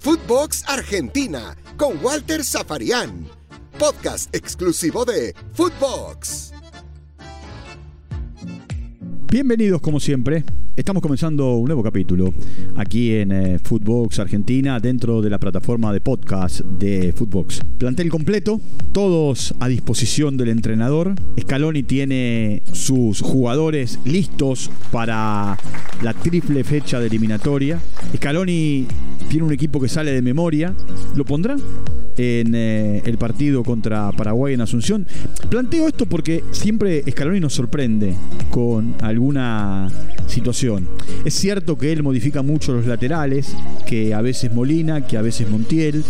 Footbox Argentina con Walter Zafarian. Podcast exclusivo de Footbox. Bienvenidos como siempre. Estamos comenzando un nuevo capítulo aquí en eh, Footbox Argentina dentro de la plataforma de podcast de Footbox. Plantel completo, todos a disposición del entrenador. Scaloni tiene sus jugadores listos para la triple fecha de eliminatoria. Scaloni tiene un equipo que sale de memoria. ¿Lo pondrá? en eh, el partido contra Paraguay en Asunción. Planteo esto porque siempre Scaloni nos sorprende con alguna situación. Es cierto que él modifica mucho los laterales, que a veces Molina, que a veces Montiel,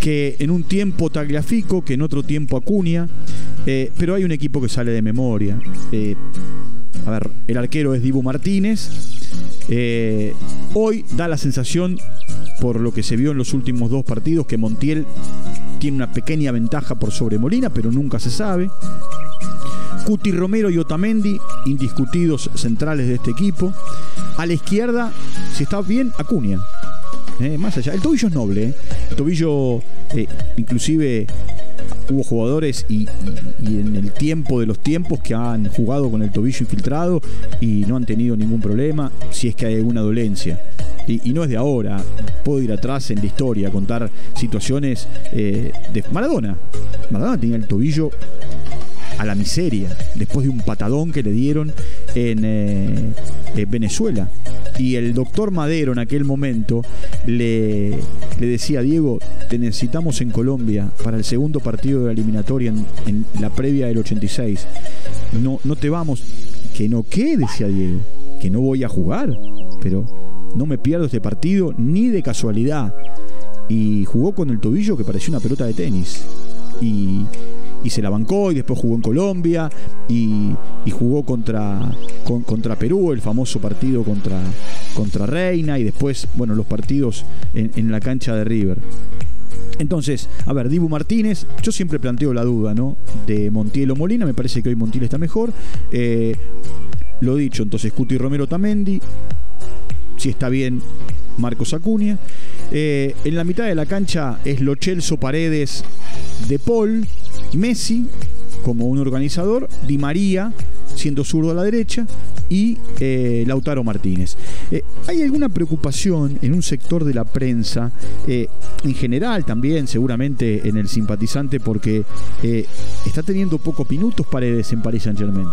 que en un tiempo Tagliafico, que en otro tiempo Acuña, eh, pero hay un equipo que sale de memoria. Eh, a ver, el arquero es Dibu Martínez. hoy da la sensación por lo que se vio en los últimos dos partidos, que Montiel tiene una pequeña ventaja por sobre Molina, pero nunca se sabe. Cuti Romero y Otamendi, indiscutidos centrales de este equipo. A la izquierda, si está bien, Acuña. Eh, más allá. El tobillo es noble. Eh. El tobillo, eh, inclusive, hubo jugadores y, en el tiempo de los tiempos que han jugado con el tobillo infiltrado y no han tenido ningún problema, si es que hay alguna dolencia y, no es de ahora, puedo ir atrás en la historia, contar situaciones de Maradona. Maradona tenía el tobillo a la miseria después de un patadón que le dieron en, eh, Venezuela. Y el doctor Madero en aquel momento le, le, decía, Diego, te necesitamos en Colombia para el segundo partido de la eliminatoria en, en la previa del 86. No, no te vamos. Que no, ¿qué? Decía Diego. Que no voy a jugar. Pero no me pierdo este partido ni de casualidad. Y jugó con el tobillo que parecía una pelota de tenis. Y, se la bancó y después jugó en Colombia y, jugó contra, contra Perú, el famoso partido contra, contra Reina y después, bueno, los partidos en, la cancha de River. Entonces, a ver, Dibu Martínez, yo siempre planteo la duda, ¿no? De Montiel o Molina, me parece que hoy Montiel está mejor. Eh, lo dicho, entonces Cuti Romero Tamendi, si está bien Marcos Acuña. Eh, en la mitad de la cancha es Lo Chelso Paredes de Paul, Messi como un organizador, Di María siendo zurdo a la derecha y eh, Lautaro Martínez. Eh, ¿Hay alguna preocupación en un sector de la prensa, en general también, seguramente en el simpatizante, porque está teniendo pocos minutos Paredes en Paris Saint Germain?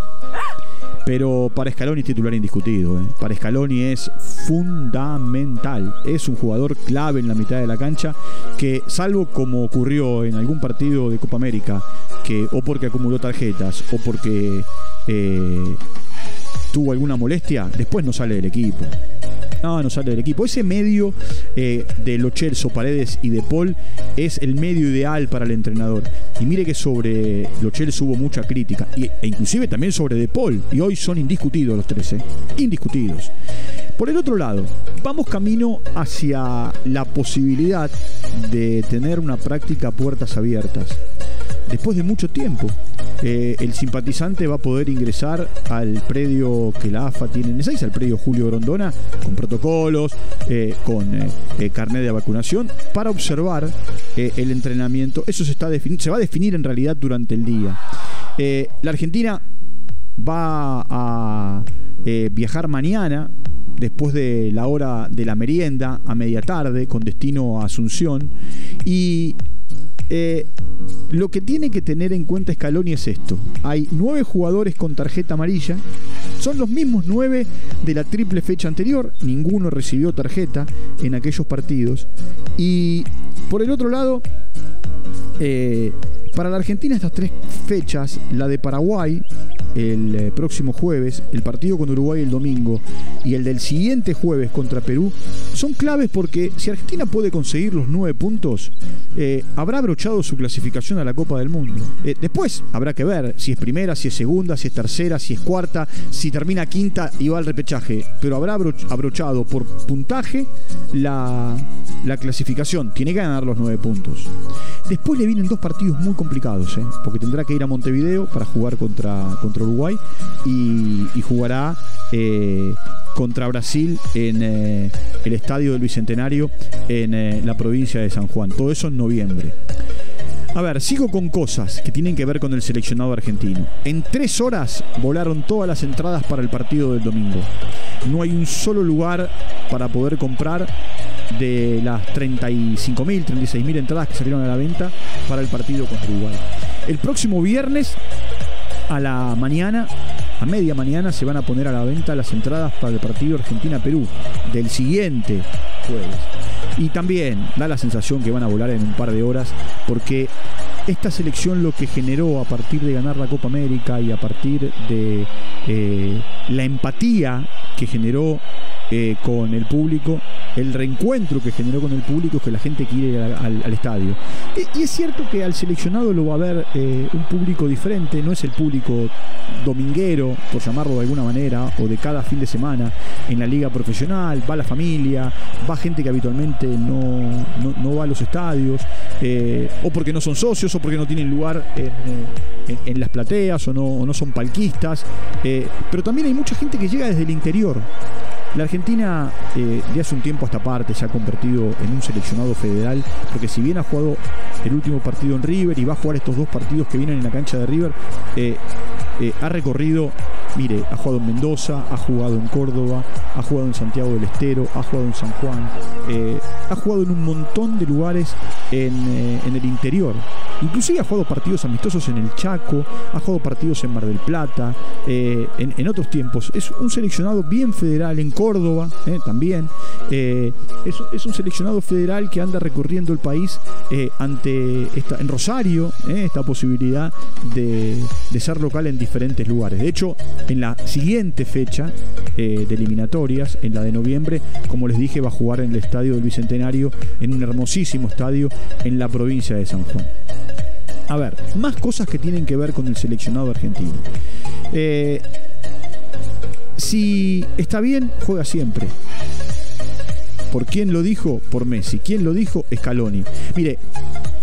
Pero para Scaloni es titular indiscutido. ¿eh? Para Scaloni es fundamental. Es un jugador clave en la mitad de la cancha que, salvo como ocurrió en algún partido de Copa América, que o porque acumuló tarjetas o porque eh, tuvo alguna molestia, después no sale del equipo. No, sale del equipo. Ese medio eh, de Lo Paredes y de Paul es el medio ideal para el entrenador. Y mire que sobre Lo hubo mucha crítica. e inclusive también sobre De Paul. Y hoy son indiscutidos los tres. ¿eh? Indiscutidos. Por el otro lado, vamos camino hacia la posibilidad de tener una práctica a puertas abiertas después de mucho tiempo. Eh, el simpatizante va a poder ingresar al predio que la AFA tiene en Ezeiza, al predio Julio Grondona, con protocolos, eh, con eh, carnet de vacunación, para observar el entrenamiento. Eso se va a definir en realidad durante el día. la Argentina va a viajar mañana después de la hora de la merienda a media tarde con destino a Asunción y eh, lo que tiene que tener en cuenta Scaloni es esto. Hay nueve jugadores con tarjeta amarilla. Son los mismos nueve de la triple fecha anterior. Ninguno recibió tarjeta en aquellos partidos. Y por el otro lado, eh, para la Argentina estas tres fechas, la de Paraguay el eh, próximo jueves, el partido con Uruguay el domingo y el del siguiente jueves contra Perú, son claves porque si Argentina puede conseguir los nueve puntos, eh, habrá abrochado su clasificación a la Copa del Mundo. Eh, después habrá que ver si es primera, si es segunda, si es tercera, si es cuarta, si termina quinta y va al repechaje, pero habrá abrochado por puntaje la, la clasificación. Tiene que ganar los nueve puntos. Después le vienen dos partidos muy complicados complicados, ¿eh? porque tendrá que ir a Montevideo para jugar contra, contra Uruguay y, jugará eh, contra Brasil en eh, el estadio del Bicentenario en la provincia de San Juan. Todo eso en noviembre. A ver, sigo con cosas que tienen que ver con el seleccionado argentino. En tres horas volaron todas las entradas para el partido del domingo. No hay un solo lugar para poder comprar de las 35.000, 36.000 entradas que salieron a la venta para el partido contra Uruguay. El próximo viernes a la mañana, a media mañana, se van a poner a la venta las entradas para el partido Argentina-Perú del siguiente jueves. Y también da la sensación que van a volar en un par de horas porque esta selección lo que generó a partir de ganar la Copa América y a partir de eh, la empatía que generó eh, con el público, el reencuentro que generó con el público es que la gente quiere ir al, estadio. Y, es cierto que al seleccionado lo va a ver eh, un público diferente, no es el público dominguero, por llamarlo de alguna manera, o de cada fin de semana en la liga profesional, va la familia, va gente que habitualmente no, no, va a los estadios, eh, o porque no son socios, o porque no tienen lugar en, las plateas, o no, no son palquistas, pero también hay mucha gente que llega desde el interior. La Argentina eh, de hace un tiempo a esta parte se ha convertido en un seleccionado federal, porque si bien ha jugado el último partido en River y va a jugar estos dos partidos que vienen en la cancha de River, eh, eh, ha recorrido, mire, ha jugado en Mendoza, ha jugado en Córdoba, ha jugado en Santiago del Estero, ha jugado en San Juan, ha jugado en un montón de lugares en, en el interior. Inclusive ha jugado partidos amistosos en el Chaco, ha jugado partidos en Mar del Plata, eh, en, otros tiempos. Es un seleccionado bien federal en Córdoba eh, también. Eh, es, un seleccionado federal que anda recorriendo el país ante esta, en Rosario, esta posibilidad de, ser local en diferentes lugares. De hecho, en la siguiente fecha de eliminatorias, en la de noviembre, como les dije, va a jugar en el Estadio del Bicentenario, en un hermosísimo estadio en la provincia de San Juan. A ver, más cosas que tienen que ver con el seleccionado argentino. Eh, si está bien, juega siempre. ¿Por quién lo dijo? Por Messi. ¿Quién lo dijo? Scaloni. Mire,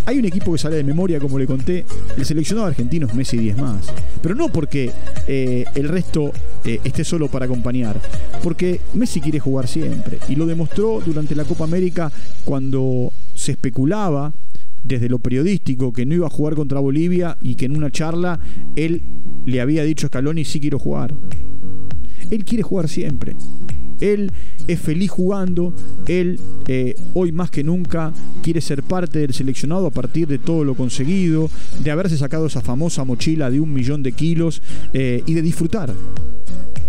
hay un equipo que sale de memoria, como le conté. El seleccionado argentino es Messi 10 más. Pero no porque eh, el resto eh, esté solo para acompañar. Porque Messi quiere jugar siempre. Y lo demostró durante la Copa América cuando se especulaba desde lo periodístico que no iba a jugar contra Bolivia y que en una charla él le había dicho a Scaloni sí quiero jugar. Él quiere jugar siempre. Él es feliz jugando, él eh, hoy más que nunca quiere ser parte del seleccionado a partir de todo lo conseguido, de haberse sacado esa famosa mochila de un millón de kilos eh, y de disfrutar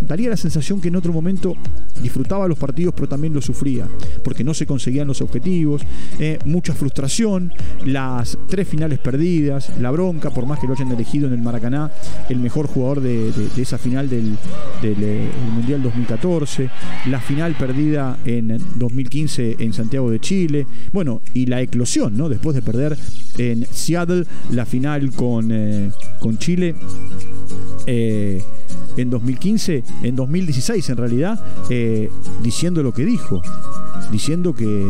daría la sensación que en otro momento disfrutaba los partidos, pero también los sufría, porque no se conseguían los objetivos, eh, mucha frustración, las tres finales perdidas, la bronca, por más que lo hayan elegido en el Maracaná, el mejor jugador de, esa final del, eh, Mundial 2014, la final perdida en 2015 en Santiago de Chile, bueno, y la eclosión, ¿no? Después de perder en Seattle la final con, eh, con Chile en 2015, en 2016 en realidad, eh, diciendo lo que dijo, diciendo que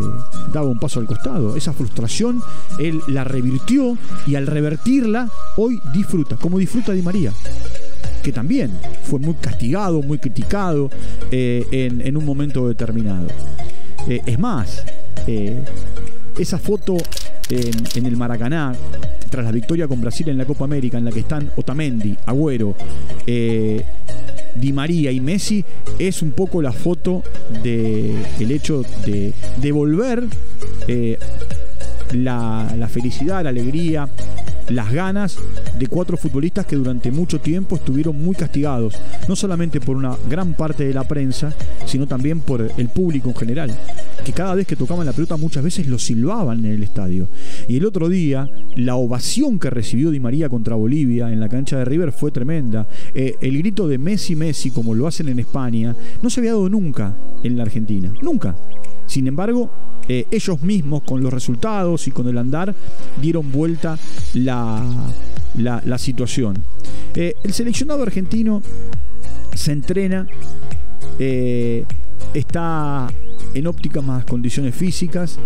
daba un paso al costado. Esa frustración él la revirtió y al revertirla hoy disfruta, como disfruta Di María que también fue muy castigado, muy criticado eh, en, un momento determinado. Eh, es más, esa foto en, el Maracaná, tras la victoria con Brasil en la Copa América, en la que están Otamendi, Agüero, Di María y Messi, es un poco la foto del el hecho de devolver eh, la, la felicidad, la alegría, las ganas de cuatro futbolistas que durante mucho tiempo estuvieron muy castigados, no solamente por una gran parte de la prensa, sino también por el público en general, que cada vez que tocaban la pelota muchas veces lo silbaban en el estadio. Y el otro día, la ovación que recibió Di María contra Bolivia en la cancha de River fue tremenda. Eh, el grito de Messi, Messi, como lo hacen en España, no se había dado nunca en la Argentina, nunca. Sin embargo, eh, ellos mismos con los resultados y con el andar dieron vuelta la, la, situación. Eh, el seleccionado argentino se entrena, está en ópticas más condiciones físicas.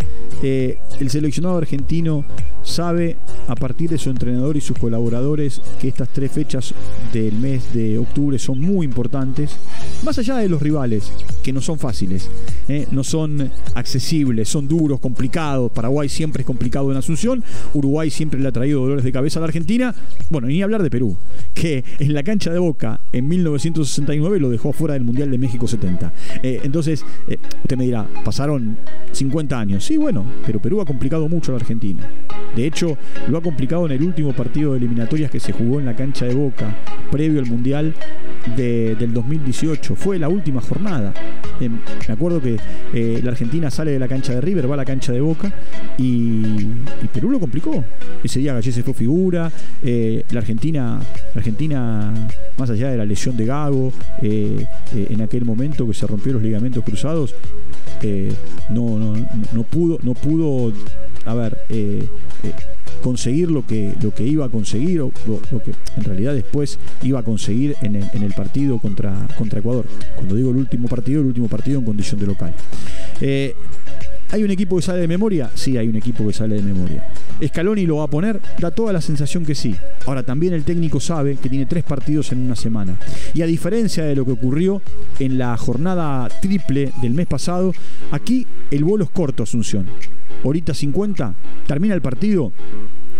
Eh, el seleccionado argentino sabe a partir de su entrenador y sus colaboradores que estas tres fechas del mes de octubre son muy importantes, más allá de los rivales, que no son fáciles, eh, no son accesibles, son duros, complicados. Paraguay siempre es complicado en Asunción, Uruguay siempre le ha traído dolores de cabeza a la Argentina. Bueno, ni hablar de Perú, que en la cancha de Boca en 1969 lo dejó afuera del Mundial de México 70. Eh, entonces, usted me dirá, pasaron 50 años. Sí, bueno, pero Perú ha complicado mucho a la Argentina. De hecho, lo ha complicado en el último partido de eliminatorias que se jugó en la cancha de Boca, previo al Mundial del 2018. Fue la última jornada. Eh, me acuerdo que eh, la Argentina sale de la cancha de River, va a la cancha de Boca y, Perú lo complicó. Ese día Gallese fue figura. Eh, la Argentina, la Argentina, más allá de la lesión de Gago, en aquel momento que se rompió los ligamentos cruzados, no, no, no, pudo, no pudo, a ver, conseguir lo que, lo que iba a conseguir, o lo, que en realidad después iba a conseguir en el, partido contra, contra Ecuador. Cuando digo el último partido, el último partido en condición de local. ¿Hay un equipo que sale de memoria? Sí, hay un equipo que sale de memoria. ¿Scaloni lo va a poner? Da toda la sensación que sí. Ahora, también el técnico sabe que tiene tres partidos en una semana. Y a diferencia de lo que ocurrió en la jornada triple del mes pasado, aquí el vuelo es corto, Asunción. Horita 50, termina el partido,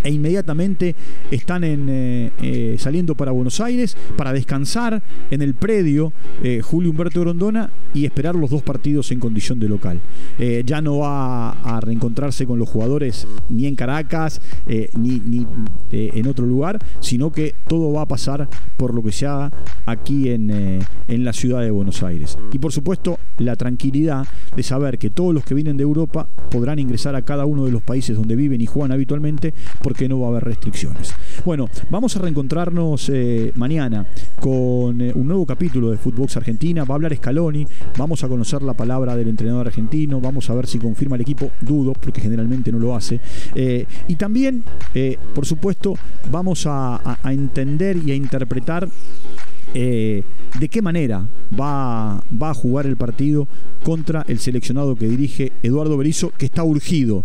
e inmediatamente están eh, eh, saliendo para Buenos Aires para descansar en el predio eh, Julio Humberto Grondona y esperar los dos partidos en condición de local. ya no va a reencontrarse con los jugadores ni en Caracas ni, ni en otro lugar, sino que todo va a pasar por lo que se haga aquí en, en la ciudad de Buenos Aires. Y por supuesto, la tranquilidad de saber que todos los que vienen de Europa podrán ingresar a cada uno de los países donde viven y juegan habitualmente porque no va a haber restricciones. Bueno, vamos a reencontrarnos eh, mañana con eh, un nuevo capítulo de Footbox Argentina. Va a hablar Scaloni, vamos a conocer la palabra del entrenador argentino, vamos a ver si confirma el equipo, dudo, porque generalmente no lo hace. Eh, y también, por supuesto, vamos a, entender y a interpretar de qué manera va, va, a jugar el partido contra el seleccionado que dirige Eduardo Berizzo, que está urgido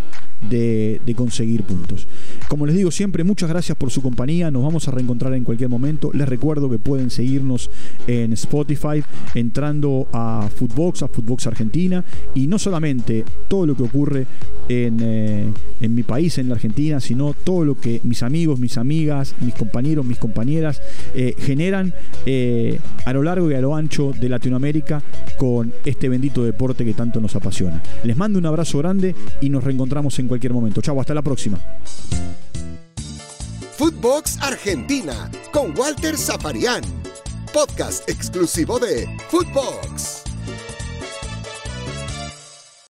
de, conseguir puntos. Como les digo siempre, muchas gracias por su compañía. Nos vamos a reencontrar en cualquier momento. Les recuerdo que pueden seguirnos en Spotify entrando a Footbox, a Footbox Argentina. Y no solamente todo lo que ocurre en, eh, en mi país, en la Argentina, sino todo lo que mis amigos, mis amigas, mis compañeros, mis compañeras eh, generan eh, a lo largo y a lo ancho de Latinoamérica con este bendito deporte que tanto nos apasiona. Les mando un abrazo grande y nos reencontramos en cualquier momento. Chau, hasta la próxima. Footbox Argentina con Walter Zafarian. Podcast exclusivo de Footbox.